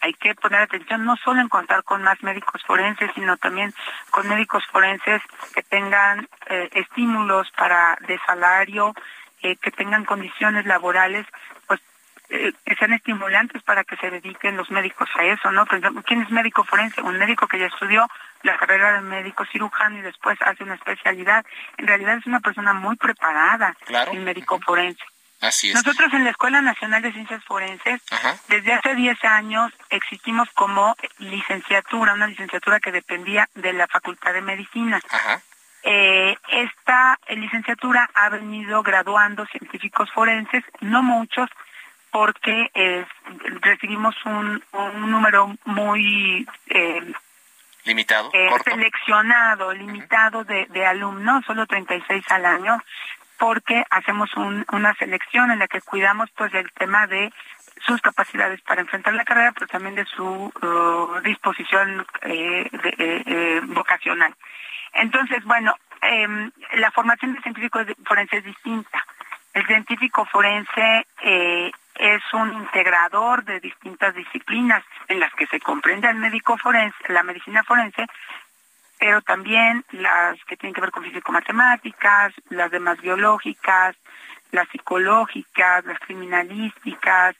hay que poner atención no solo en contar con más médicos forenses, sino también con médicos forenses que tengan eh, estímulos para de salario, eh, que tengan condiciones laborales, eh, que sean estimulantes para que se dediquen los médicos a eso, ¿no? ¿quién es médico forense? Un médico que ya estudió la carrera de médico cirujano y después hace una especialidad. En realidad es una persona muy preparada, el médico forense. Nosotros en la Escuela Nacional de Ciencias Forenses, desde hace 10 años existimos como licenciatura, una licenciatura que dependía de la Facultad de Medicina. Eh, esta licenciatura ha venido graduando científicos forenses, no muchos, porque recibimos un, número muy eh, limitado, eh, seleccionado, limitado de, de alumnos, solo 36 al año, porque hacemos una selección en la que cuidamos pues el tema de sus capacidades para enfrentar la carrera, pero también de su uh, disposición eh, eh, eh, vocacional. Entonces, bueno, em, la formación del científico forense es distinta. El científico forense es un integrador de distintas disciplinas en las que se comprende al médico forense, la medicina forense, pero también las que tienen que ver con físico-matemáticas, las demás biológicas, las psicológicas, las criminalísticas,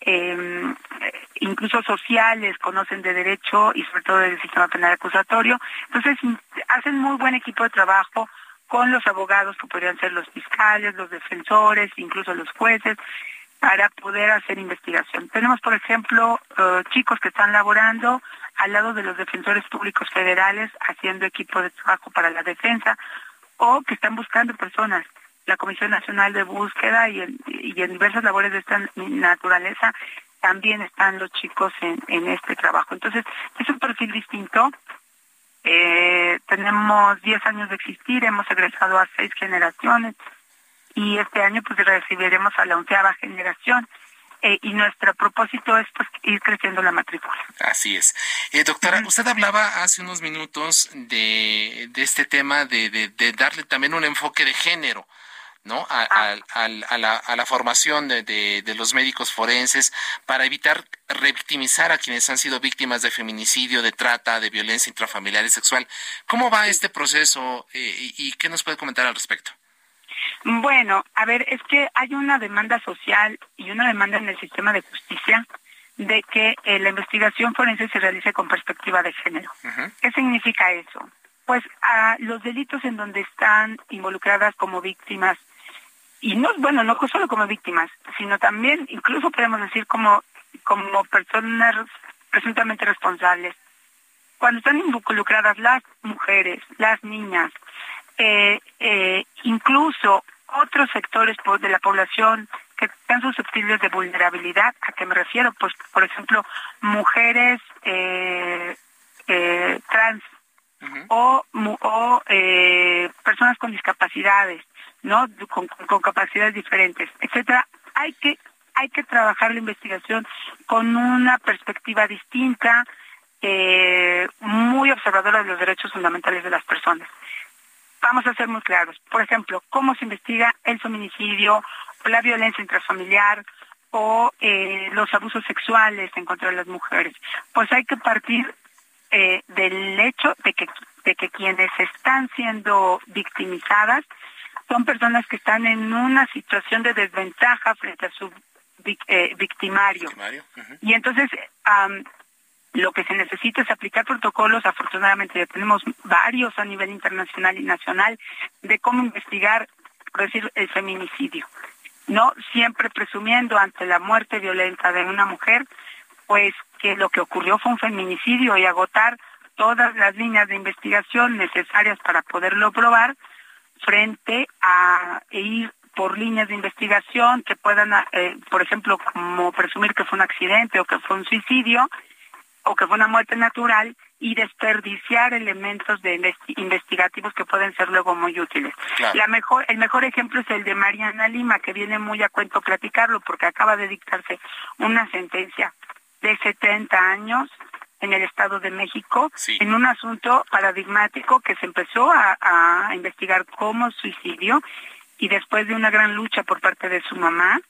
em, incluso sociales, conocen de derecho y sobre todo del sistema penal acusatorio. Entonces, hacen muy buen equipo de trabajo con los abogados que podrían ser los fiscales, los defensores, incluso los jueces, para poder hacer investigación. Tenemos, por ejemplo, eh, chicos que están laborando al lado de los defensores públicos federales haciendo equipo de trabajo para la defensa o que están buscando personas. La Comisión Nacional de Búsqueda y, en diversas labores de esta naturaleza también están los chicos en, este trabajo. Entonces, es un perfil distinto. Eh, tenemos 10 años de existir, hemos egresado a seis generaciones y este año pues recibiremos a la onceava generación. Eh, y nuestro propósito es pues, ir creciendo la matrícula. Así es. Eh, doctora, usted hablaba hace unos minutos de, de este tema de, de, darle también un enfoque de género. ¿no? A, ah. a, la, a, la, formación de, de, los médicos forenses para evitar revictimizar a quienes han sido víctimas de feminicidio, de trata, de violencia intrafamiliar y sexual. ¿Cómo va este proceso eh, y qué nos puede comentar al respecto? Bueno, a ver, es que hay una demanda social y una demanda en el sistema de justicia de que eh, la investigación forense se realice con perspectiva de género. ¿Qué significa eso? Pues a los delitos en donde están involucradas como víctimas, y no, bueno, no solo como víctimas, sino también, incluso podemos decir como, como personas presuntamente responsables, cuando están involucradas las mujeres, las niñas, eh, eh, incluso otros sectores de la población que están susceptibles de vulnerabilidad. ¿A qué me refiero? Pues, por ejemplo, mujeres eh, eh, trans o, o eh, personas con discapacidades, ¿no? Con, con, capacidades diferentes, etcétera. Hay que hay que trabajar la investigación con una perspectiva distinta, muy observadora de los derechos fundamentales de las personas vamos a ser muy claros. Por ejemplo, cómo se investiga el feminicidio o la violencia intrafamiliar o eh, los abusos sexuales en contra de las mujeres. Pues hay que partir eh, del hecho de que, de que quienes están siendo victimizadas son personas que están en una situación de desventaja frente a su eh, victimario. Y entonces lo que se necesita es aplicar protocolos, afortunadamente ya tenemos varios a nivel internacional y nacional, de cómo investigar, por decir, el feminicidio. No siempre presumiendo ante la muerte violenta de una mujer, pues que lo que ocurrió fue un feminicidio y agotar todas las líneas de investigación necesarias para poderlo probar frente a ir por líneas de investigación que puedan, eh, por ejemplo, como presumir que fue un accidente o que fue un suicidio, o que fue una muerte natural y desperdiciar elementos de investigativos que pueden ser luego muy útiles. La mejor, el mejor ejemplo es el de Mariana Lima, que viene muy a cuento platicarlo porque acaba de dictarse una sentencia de 70 años en el Estado de México en un asunto paradigmático que se empezó a, a investigar como suicidio y después de una gran lucha por parte de su mamá,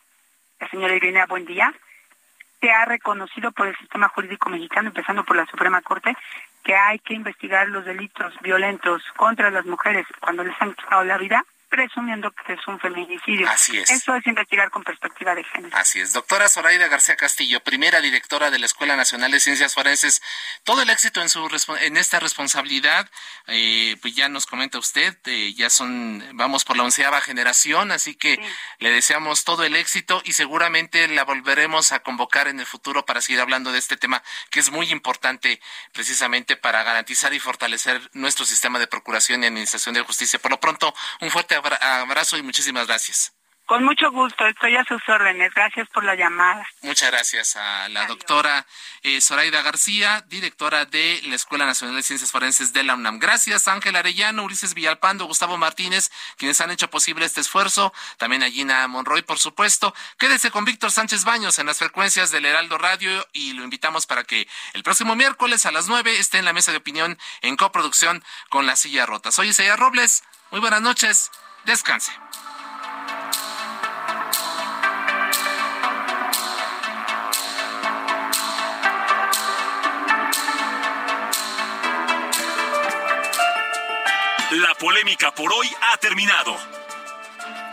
la señora Irina Buendía, se ha reconocido por el sistema jurídico mexicano, empezando por la Suprema Corte, que hay que investigar los delitos violentos contra las mujeres cuando les han quitado la vida presumiendo que es un feminicidio. Así es. Eso es investigar con perspectiva de género. Así es. Doctora Zoraida García Castillo, primera directora de la Escuela Nacional de Ciencias Forenses, todo el éxito en, su, en esta responsabilidad, eh, pues ya nos comenta usted, eh, ya son, vamos por la onceava generación, así que le deseamos todo el éxito y seguramente la volveremos a convocar en el futuro para seguir hablando de este tema que es muy importante precisamente para garantizar y fortalecer nuestro sistema de procuración y administración de justicia. Por lo pronto, un fuerte abrazo y muchísimas gracias. Con mucho gusto, estoy a sus órdenes. Gracias por la llamada. Muchas gracias a la doctora eh, Zoraida García, directora de la Escuela Nacional de Ciencias Forenses de la UNAM. Gracias Ángel Arellano, Ulises Villalpando, Gustavo Martínez, quienes han hecho posible este esfuerzo. También a Gina Monroy, por supuesto. Quédese con Víctor Sánchez Baños en las frecuencias del Heraldo Radio y lo invitamos para que el próximo miércoles a las nueve esté en la mesa de opinión en coproducción con La Silla Rota. Soy Isaiah Robles. Muy buenas noches. Descanse. La polémica por hoy ha terminado.